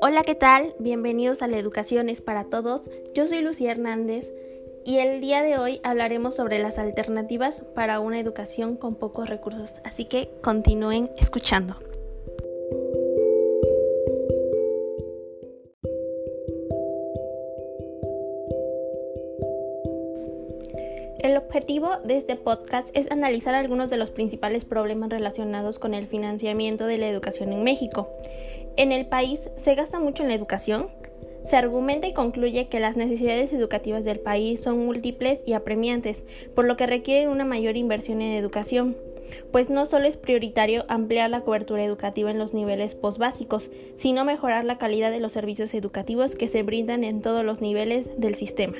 Hola, ¿qué tal? Bienvenidos a la Educación es para Todos. Yo soy Lucía Hernández y el día de hoy hablaremos sobre las alternativas para una educación con pocos recursos, así que continúen escuchando. El objetivo de este podcast es analizar algunos de los principales problemas relacionados con el financiamiento de la educación en México. En el país se gasta mucho en la educación. Se argumenta y concluye que las necesidades educativas del país son múltiples y apremiantes, por lo que requieren una mayor inversión en educación, pues no solo es prioritario ampliar la cobertura educativa en los niveles postbásicos, sino mejorar la calidad de los servicios educativos que se brindan en todos los niveles del sistema.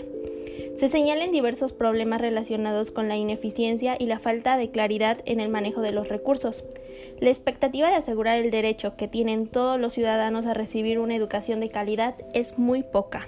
Se señalan diversos problemas relacionados con la ineficiencia y la falta de claridad en el manejo de los recursos. La expectativa de asegurar el derecho que tienen todos los ciudadanos a recibir una educación de calidad es muy poca.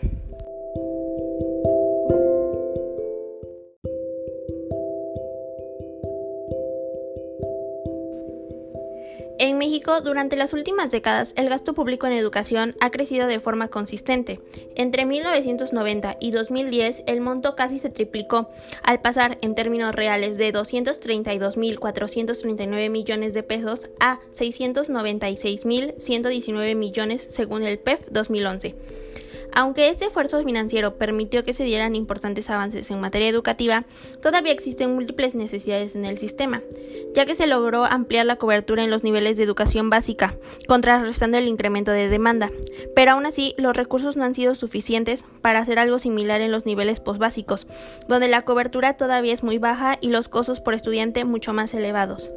En México, durante las últimas décadas, el gasto público en educación ha crecido de forma consistente. Entre 1990 y 2010, el monto casi se triplicó, al pasar en términos reales de 232.439 millones de pesos a 696.119 millones según el PEF 2011. Aunque este esfuerzo financiero permitió que se dieran importantes avances en materia educativa, todavía existen múltiples necesidades en el sistema, ya que se logró ampliar la cobertura en los niveles de educación básica, contrarrestando el incremento de demanda, pero aún así los recursos no han sido suficientes para hacer algo similar en los niveles posbásicos, donde la cobertura todavía es muy baja y los costos por estudiante mucho más elevados.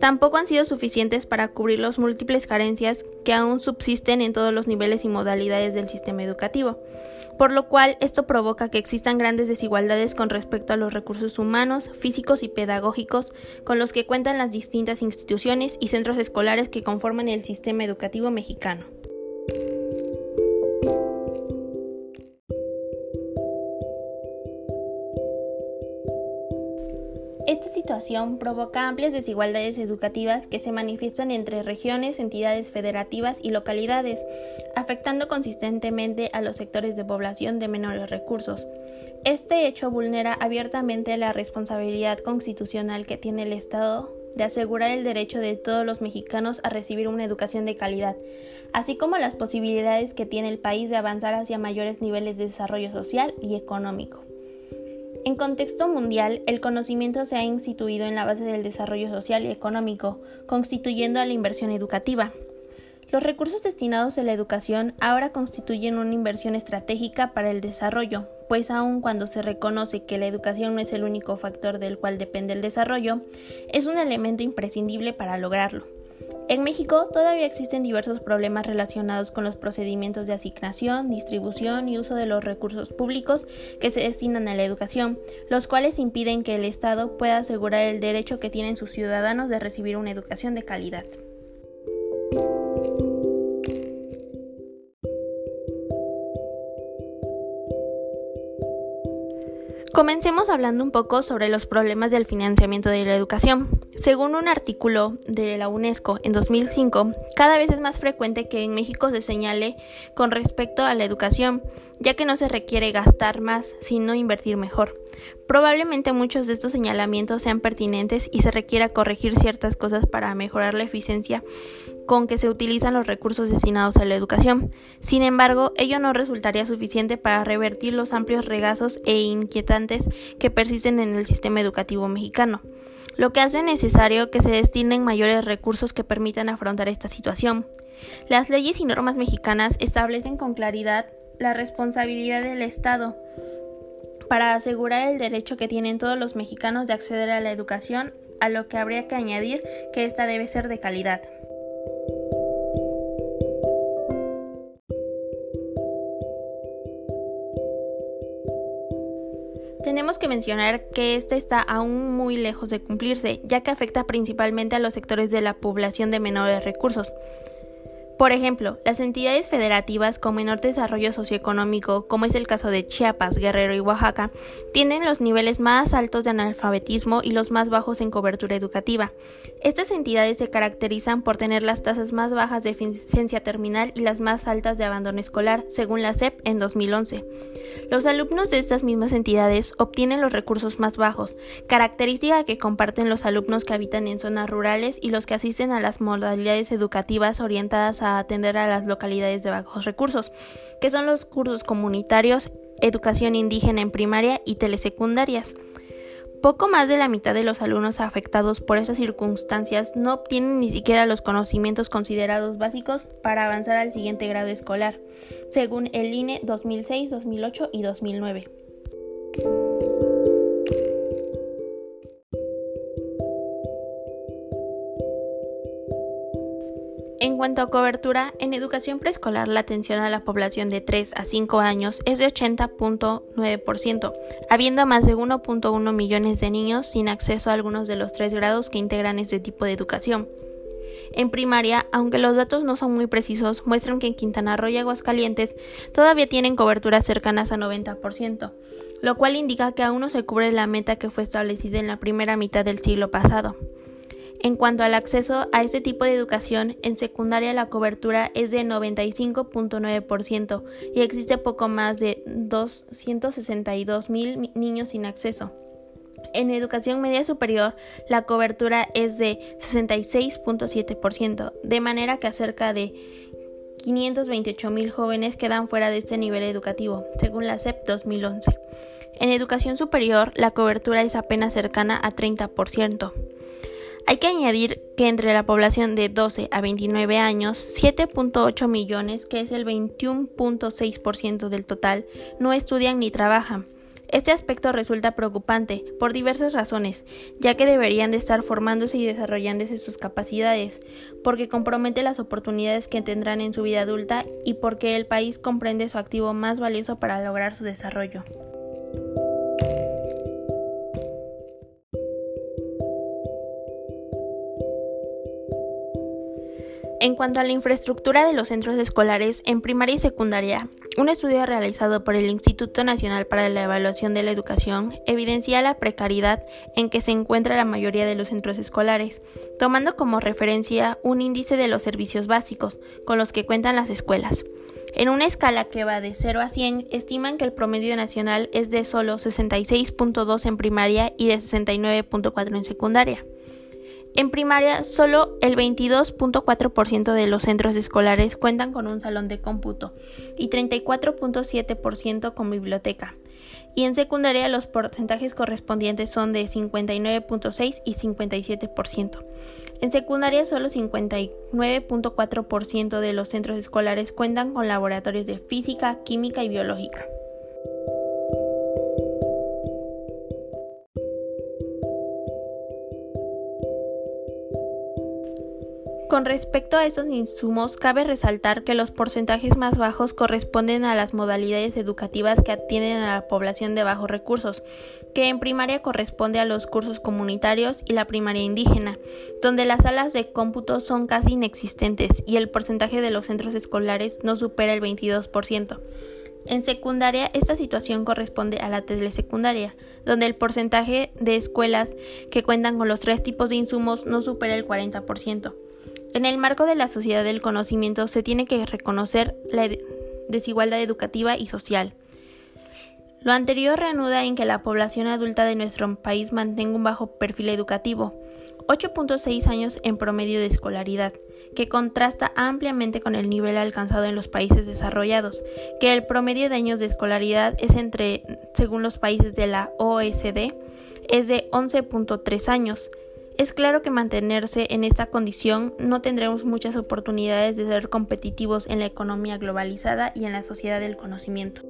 Tampoco han sido suficientes para cubrir las múltiples carencias que aún subsisten en todos los niveles y modalidades del sistema educativo por lo cual esto provoca que existan grandes desigualdades con respecto a los recursos humanos, físicos y pedagógicos con los que cuentan las distintas instituciones y centros escolares que conforman el sistema educativo mexicano. Situación provoca amplias desigualdades educativas que se manifiestan entre regiones, entidades federativas y localidades, afectando consistentemente a los sectores de población de menores recursos. Este hecho vulnera abiertamente la responsabilidad constitucional que tiene el Estado de asegurar el derecho de todos los mexicanos a recibir una educación de calidad, así como las posibilidades que tiene el país de avanzar hacia mayores niveles de desarrollo social y económico. En contexto mundial, el conocimiento se ha instituido en la base del desarrollo social y económico, constituyendo a la inversión educativa. Los recursos destinados a la educación ahora constituyen una inversión estratégica para el desarrollo, pues aun cuando se reconoce que la educación no es el único factor del cual depende el desarrollo, es un elemento imprescindible para lograrlo. En México todavía existen diversos problemas relacionados con los procedimientos de asignación, distribución y uso de los recursos públicos que se destinan a la educación, los cuales impiden que el Estado pueda asegurar el derecho que tienen sus ciudadanos de recibir una educación de calidad. Comencemos hablando un poco sobre los problemas del financiamiento de la educación. Según un artículo de la UNESCO en 2005, cada vez es más frecuente que en México se señale con respecto a la educación, ya que no se requiere gastar más, sino invertir mejor. Probablemente muchos de estos señalamientos sean pertinentes y se requiera corregir ciertas cosas para mejorar la eficiencia con que se utilizan los recursos destinados a la educación. Sin embargo, ello no resultaría suficiente para revertir los amplios regazos e inquietantes que persisten en el sistema educativo mexicano lo que hace necesario que se destinen mayores recursos que permitan afrontar esta situación. Las leyes y normas mexicanas establecen con claridad la responsabilidad del Estado para asegurar el derecho que tienen todos los mexicanos de acceder a la educación, a lo que habría que añadir que ésta debe ser de calidad. Tenemos que mencionar que esta está aún muy lejos de cumplirse, ya que afecta principalmente a los sectores de la población de menores recursos. Por ejemplo, las entidades federativas con menor desarrollo socioeconómico, como es el caso de Chiapas, Guerrero y Oaxaca, tienen los niveles más altos de analfabetismo y los más bajos en cobertura educativa. Estas entidades se caracterizan por tener las tasas más bajas de eficiencia terminal y las más altas de abandono escolar, según la SEP en 2011. Los alumnos de estas mismas entidades obtienen los recursos más bajos, característica que comparten los alumnos que habitan en zonas rurales y los que asisten a las modalidades educativas orientadas a atender a las localidades de bajos recursos, que son los cursos comunitarios, educación indígena en primaria y telesecundarias. Poco más de la mitad de los alumnos afectados por esas circunstancias no obtienen ni siquiera los conocimientos considerados básicos para avanzar al siguiente grado escolar, según el INE 2006, 2008 y 2009. En cuanto a cobertura, en educación preescolar la atención a la población de 3 a 5 años es de 80.9%, habiendo más de 1.1 millones de niños sin acceso a algunos de los tres grados que integran este tipo de educación. En primaria, aunque los datos no son muy precisos, muestran que en Quintana Roo y Aguascalientes todavía tienen coberturas cercanas a 90%, lo cual indica que aún no se cubre la meta que fue establecida en la primera mitad del siglo pasado. En cuanto al acceso a este tipo de educación, en secundaria la cobertura es de 95.9% y existe poco más de 262 mil niños sin acceso. En educación media superior, la cobertura es de 66.7%, de manera que cerca de 528 mil jóvenes quedan fuera de este nivel educativo, según la CEP 2011. En educación superior, la cobertura es apenas cercana a 30%. Hay que añadir que entre la población de 12 a 29 años, 7.8 millones, que es el 21.6% del total, no estudian ni trabajan. Este aspecto resulta preocupante por diversas razones, ya que deberían de estar formándose y desarrollándose sus capacidades, porque compromete las oportunidades que tendrán en su vida adulta y porque el país comprende su activo más valioso para lograr su desarrollo. En cuanto a la infraestructura de los centros escolares en primaria y secundaria, un estudio realizado por el Instituto Nacional para la Evaluación de la Educación evidencia la precariedad en que se encuentra la mayoría de los centros escolares, tomando como referencia un índice de los servicios básicos con los que cuentan las escuelas. En una escala que va de 0 a 100, estiman que el promedio nacional es de solo 66.2 en primaria y de 69.4 en secundaria. En primaria, solo el 22.4% de los centros escolares cuentan con un salón de cómputo y 34.7% con biblioteca. Y en secundaria los porcentajes correspondientes son de 59.6 y 57%. En secundaria solo 59.4% de los centros escolares cuentan con laboratorios de física, química y biológica. Con respecto a estos insumos, cabe resaltar que los porcentajes más bajos corresponden a las modalidades educativas que atienden a la población de bajos recursos, que en primaria corresponde a los cursos comunitarios y la primaria indígena, donde las salas de cómputo son casi inexistentes y el porcentaje de los centros escolares no supera el 22%. En secundaria, esta situación corresponde a la telesecundaria, donde el porcentaje de escuelas que cuentan con los tres tipos de insumos no supera el 40%. En el marco de la sociedad del conocimiento se tiene que reconocer la desigualdad educativa y social. Lo anterior reanuda en que la población adulta de nuestro país mantenga un bajo perfil educativo, 8.6 años en promedio de escolaridad, que contrasta ampliamente con el nivel alcanzado en los países desarrollados, que el promedio de años de escolaridad es entre, según los países de la OECD, es de 11.3 años, es claro que mantenerse en esta condición no tendremos muchas oportunidades de ser competitivos en la economía globalizada y en la sociedad del conocimiento.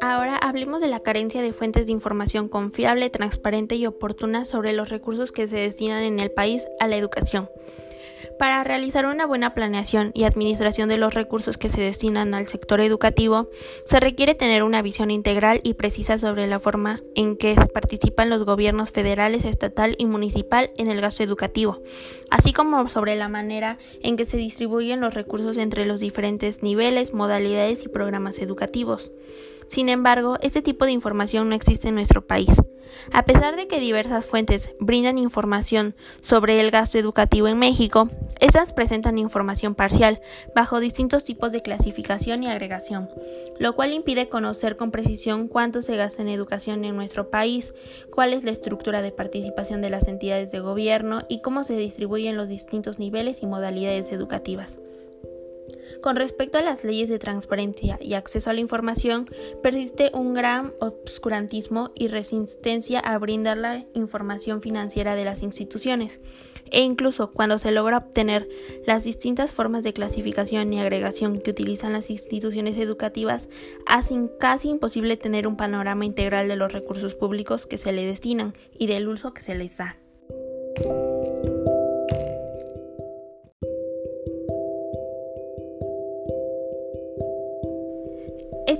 Ahora hablemos de la carencia de fuentes de información confiable, transparente y oportuna sobre los recursos que se destinan en el país a la educación. Para realizar una buena planeación y administración de los recursos que se destinan al sector educativo, se requiere tener una visión integral y precisa sobre la forma en que participan los gobiernos federales, estatal y municipal en el gasto educativo, así como sobre la manera en que se distribuyen los recursos entre los diferentes niveles, modalidades y programas educativos. Sin embargo, este tipo de información no existe en nuestro país. A pesar de que diversas fuentes brindan información sobre el gasto educativo en México, estas presentan información parcial, bajo distintos tipos de clasificación y agregación, lo cual impide conocer con precisión cuánto se gasta en educación en nuestro país, cuál es la estructura de participación de las entidades de gobierno y cómo se distribuyen los distintos niveles y modalidades educativas. Con respecto a las leyes de transparencia y acceso a la información, persiste un gran obscurantismo y resistencia a brindar la información financiera de las instituciones, e incluso cuando se logra obtener las distintas formas de clasificación y agregación que utilizan las instituciones educativas, hacen casi imposible tener un panorama integral de los recursos públicos que se le destinan y del uso que se les da.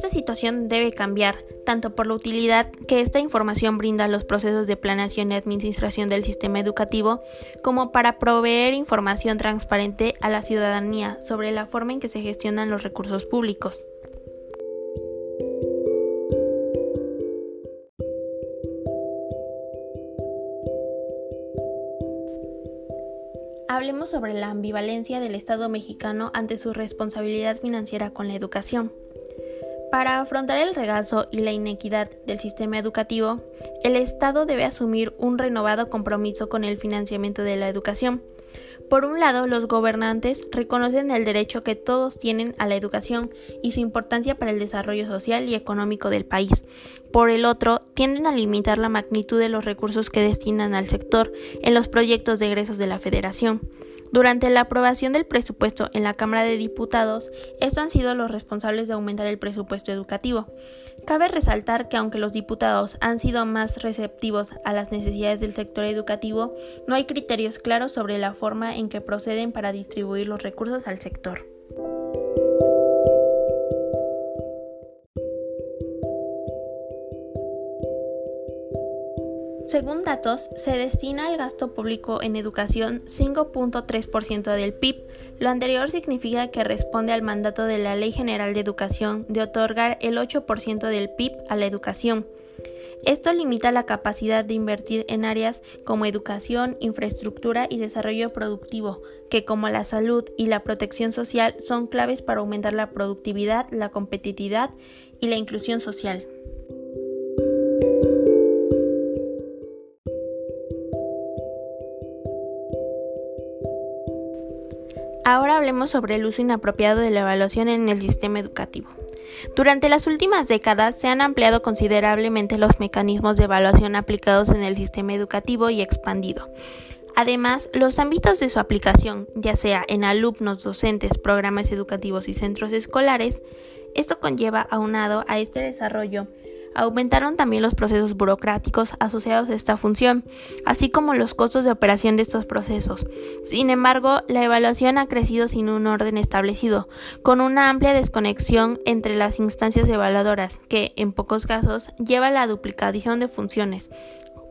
Esta situación debe cambiar, tanto por la utilidad que esta información brinda a los procesos de planeación y administración del sistema educativo, como para proveer información transparente a la ciudadanía sobre la forma en que se gestionan los recursos públicos. Hablemos sobre la ambivalencia del Estado mexicano ante su responsabilidad financiera con la educación. Para afrontar el regazo y la inequidad del sistema educativo, el Estado debe asumir un renovado compromiso con el financiamiento de la educación. Por un lado, los gobernantes reconocen el derecho que todos tienen a la educación y su importancia para el desarrollo social y económico del país. Por el otro, tienden a limitar la magnitud de los recursos que destinan al sector en los proyectos de egresos de la Federación. Durante la aprobación del presupuesto en la Cámara de Diputados, estos han sido los responsables de aumentar el presupuesto educativo. Cabe resaltar que aunque los diputados han sido más receptivos a las necesidades del sector educativo, no hay criterios claros sobre la forma en que proceden para distribuir los recursos al sector. Según datos, se destina al gasto público en educación 5.3% del PIB. Lo anterior significa que responde al mandato de la Ley General de Educación de otorgar el 8% del PIB a la educación. Esto limita la capacidad de invertir en áreas como educación, infraestructura y desarrollo productivo, que como la salud y la protección social son claves para aumentar la productividad, la competitividad y la inclusión social. Ahora hablemos sobre el uso inapropiado de la evaluación en el sistema educativo. Durante las últimas décadas se han ampliado considerablemente los mecanismos de evaluación aplicados en el sistema educativo y expandido. Además, los ámbitos de su aplicación, ya sea en alumnos, docentes, programas educativos y centros escolares, esto conlleva aunado a este desarrollo Aumentaron también los procesos burocráticos asociados a esta función, así como los costos de operación de estos procesos. Sin embargo, la evaluación ha crecido sin un orden establecido, con una amplia desconexión entre las instancias evaluadoras, que, en pocos casos, lleva a la duplicación de funciones.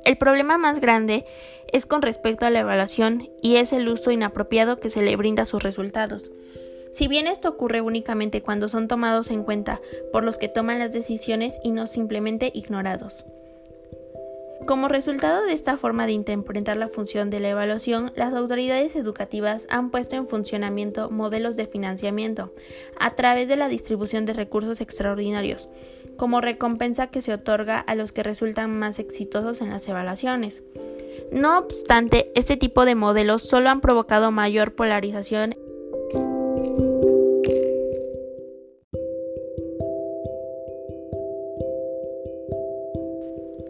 El problema más grande es con respecto a la evaluación y es el uso inapropiado que se le brinda a sus resultados. Si bien esto ocurre únicamente cuando son tomados en cuenta por los que toman las decisiones y no simplemente ignorados. Como resultado de esta forma de interpretar la función de la evaluación, las autoridades educativas han puesto en funcionamiento modelos de financiamiento a través de la distribución de recursos extraordinarios, como recompensa que se otorga a los que resultan más exitosos en las evaluaciones. No obstante, este tipo de modelos solo han provocado mayor polarización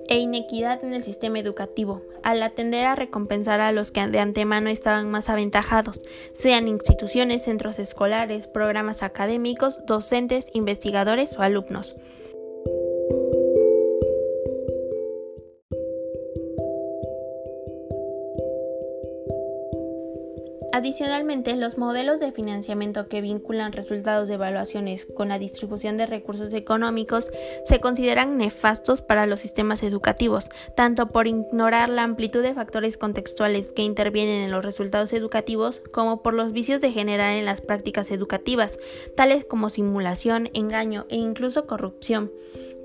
e inequidad en el sistema educativo, al atender a recompensar a los que de antemano estaban más aventajados, sean instituciones, centros escolares, programas académicos, docentes, investigadores o alumnos. Adicionalmente, los modelos de financiamiento que vinculan resultados de evaluaciones con la distribución de recursos económicos se consideran nefastos para los sistemas educativos, tanto por ignorar la amplitud de factores contextuales que intervienen en los resultados educativos como por los vicios de generar en las prácticas educativas, tales como simulación, engaño e incluso corrupción.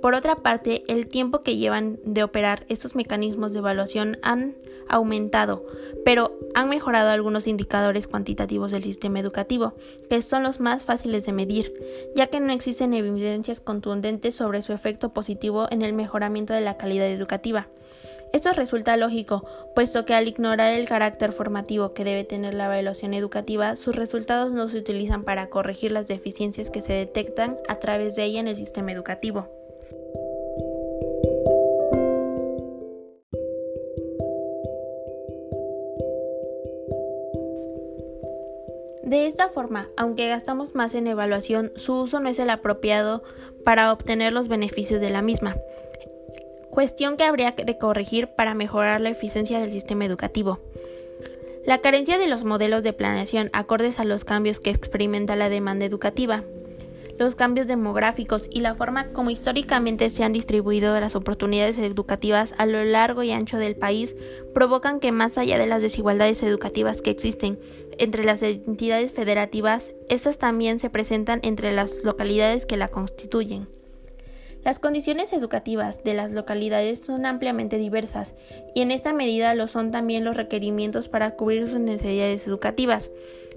Por otra parte, el tiempo que llevan de operar estos mecanismos de evaluación han aumentado, pero han mejorado algunos indicadores cuantitativos del sistema educativo, que son los más fáciles de medir, ya que no existen evidencias contundentes sobre su efecto positivo en el mejoramiento de la calidad educativa. Esto resulta lógico, puesto que al ignorar el carácter formativo que debe tener la evaluación educativa, sus resultados no se utilizan para corregir las deficiencias que se detectan a través de ella en el sistema educativo. De esta forma, aunque gastamos más en evaluación, su uso no es el apropiado para obtener los beneficios de la misma, cuestión que habría de corregir para mejorar la eficiencia del sistema educativo. La carencia de los modelos de planeación acordes a los cambios que experimenta la demanda educativa, los cambios demográficos y la forma como históricamente se han distribuido las oportunidades educativas a lo largo y ancho del país provocan que más allá de las desigualdades educativas que existen entre las entidades federativas, estas también se presentan entre las localidades que la constituyen. Las condiciones educativas de las localidades son ampliamente diversas y en esta medida lo son también los requerimientos para cubrir sus necesidades educativas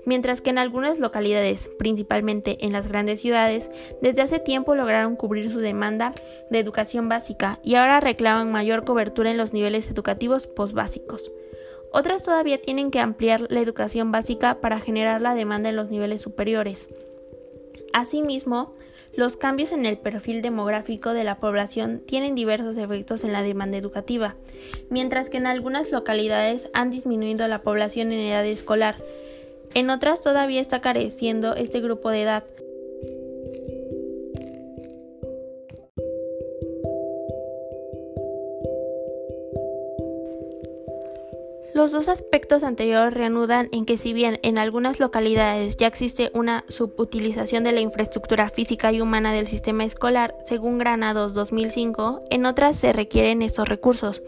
mientras que en algunas localidades, principalmente en las grandes ciudades, desde hace tiempo lograron cubrir su demanda de educación básica y ahora reclaman mayor cobertura en los niveles educativos postbásicos. Otras todavía tienen que ampliar la educación básica para generar la demanda en los niveles superiores. Asimismo, los cambios en el perfil demográfico de la población tienen diversos efectos en la demanda educativa, mientras que en algunas localidades han disminuido la población en edad escolar, en otras todavía está careciendo este grupo de edad. Los dos aspectos anteriores reanudan en que si bien en algunas localidades ya existe una subutilización de la infraestructura física y humana del sistema escolar, según Granados 2005, en otras se requieren estos recursos.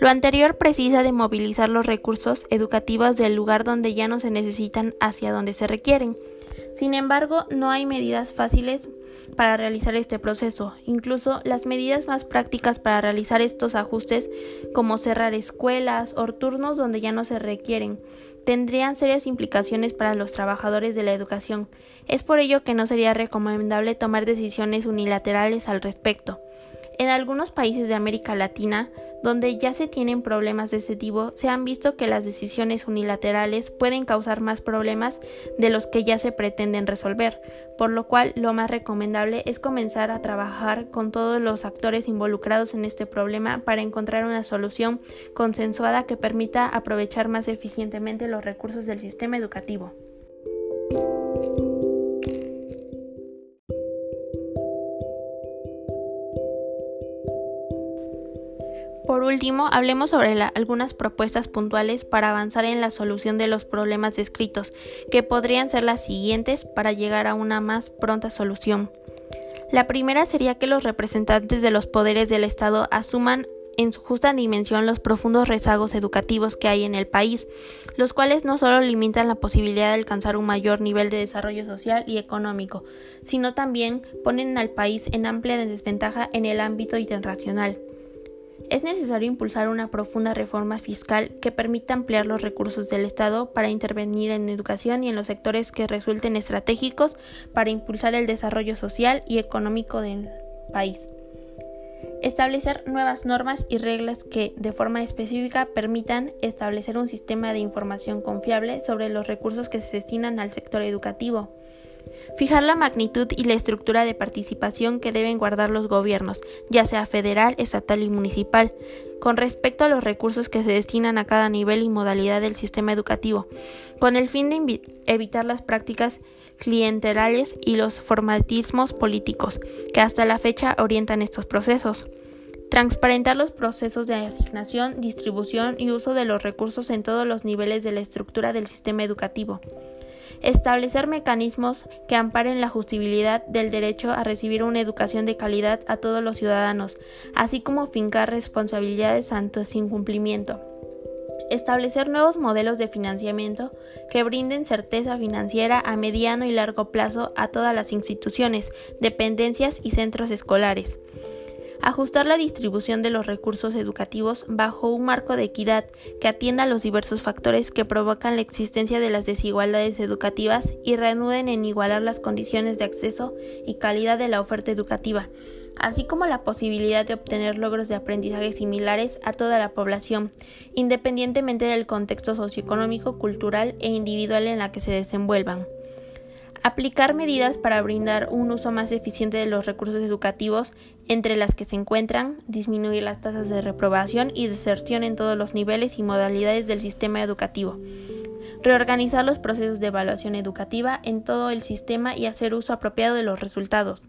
Lo anterior precisa de movilizar los recursos educativos del lugar donde ya no se necesitan hacia donde se requieren. Sin embargo, no hay medidas fáciles para realizar este proceso. Incluso las medidas más prácticas para realizar estos ajustes, como cerrar escuelas o turnos donde ya no se requieren, tendrían serias implicaciones para los trabajadores de la educación. Es por ello que no sería recomendable tomar decisiones unilaterales al respecto. En algunos países de América Latina, donde ya se tienen problemas de ese tipo, se han visto que las decisiones unilaterales pueden causar más problemas de los que ya se pretenden resolver, por lo cual lo más recomendable es comenzar a trabajar con todos los actores involucrados en este problema para encontrar una solución consensuada que permita aprovechar más eficientemente los recursos del sistema educativo. Por último, hablemos sobre algunas propuestas puntuales para avanzar en la solución de los problemas descritos, que podrían ser las siguientes para llegar a una más pronta solución. La primera sería que los representantes de los poderes del Estado asuman en su justa dimensión los profundos rezagos educativos que hay en el país, los cuales no solo limitan la posibilidad de alcanzar un mayor nivel de desarrollo social y económico, sino también ponen al país en amplia desventaja en el ámbito internacional. Es necesario impulsar una profunda reforma fiscal que permita ampliar los recursos del Estado para intervenir en educación y en los sectores que resulten estratégicos para impulsar el desarrollo social y económico del país. Establecer nuevas normas y reglas que, de forma específica, permitan establecer un sistema de información confiable sobre los recursos que se destinan al sector educativo Fijar la magnitud y la estructura de participación que deben guardar los gobiernos, ya sea federal, estatal y municipal, con respecto a los recursos que se destinan a cada nivel y modalidad del sistema educativo, con el fin de evitar las prácticas clientelales y los formatismos políticos que hasta la fecha orientan estos procesos. Transparentar los procesos de asignación, distribución y uso de los recursos en todos los niveles de la estructura del sistema educativo. Establecer mecanismos que amparen la justibilidad del derecho a recibir una educación de calidad a todos los ciudadanos, así como fincar responsabilidades ante su incumplimiento. Establecer nuevos modelos de financiamiento que brinden certeza financiera a mediano y largo plazo a todas las instituciones, dependencias y centros escolares ajustar la distribución de los recursos educativos bajo un marco de equidad que atienda a los diversos factores que provocan la existencia de las desigualdades educativas y reanuden en igualar las condiciones de acceso y calidad de la oferta educativa, así como la posibilidad de obtener logros de aprendizaje similares a toda la población, independientemente del contexto socioeconómico, cultural e individual en la que se desenvuelvan. Aplicar medidas para brindar un uso más eficiente de los recursos educativos, entre las que se encuentran disminuir las tasas de reprobación y deserción en todos los niveles y modalidades del sistema educativo. Reorganizar los procesos de evaluación educativa en todo el sistema y hacer uso apropiado de los resultados.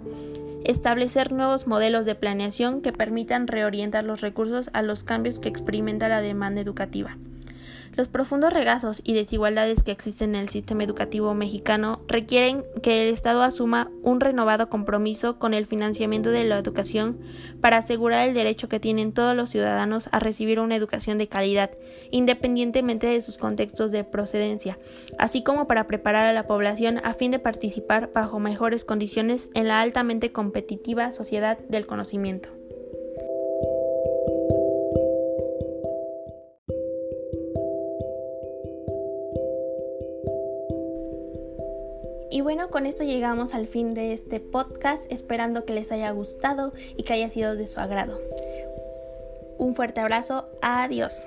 Establecer nuevos modelos de planeación que permitan reorientar los recursos a los cambios que experimenta la demanda educativa. Los profundos regazos y desigualdades que existen en el sistema educativo mexicano requieren que el Estado asuma un renovado compromiso con el financiamiento de la educación para asegurar el derecho que tienen todos los ciudadanos a recibir una educación de calidad, independientemente de sus contextos de procedencia, así como para preparar a la población a fin de participar bajo mejores condiciones en la altamente competitiva sociedad del conocimiento. Y bueno, con esto llegamos al fin de este podcast, esperando que les haya gustado y que haya sido de su agrado. Un fuerte abrazo, adiós.